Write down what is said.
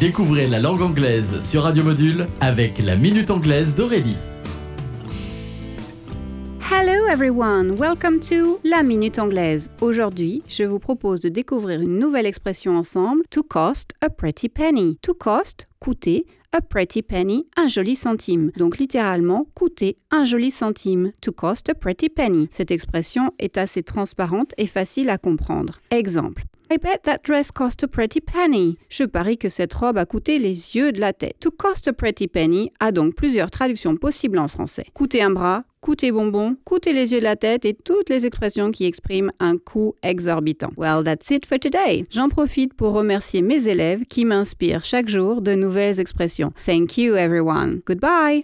Découvrez la langue anglaise sur Radio Module avec la Minute Anglaise d'Aurélie. Hello everyone, welcome to La Minute Anglaise. Aujourd'hui, je vous propose de découvrir une nouvelle expression ensemble, to cost a pretty penny. To cost, coûter, a pretty penny, un joli centime. Donc littéralement, coûter un joli centime. To cost a pretty penny. Cette expression est assez transparente et facile à comprendre. Exemple. I bet that dress cost a pretty penny. Je parie que cette robe a coûté les yeux de la tête. To cost a pretty penny a donc plusieurs traductions possibles en français. Coûter un bras, coûter bonbon, coûter les yeux de la tête et toutes les expressions qui expriment un coût exorbitant. Well, that's it for today. J'en profite pour remercier mes élèves qui m'inspirent chaque jour de nouvelles expressions. Thank you everyone. Goodbye.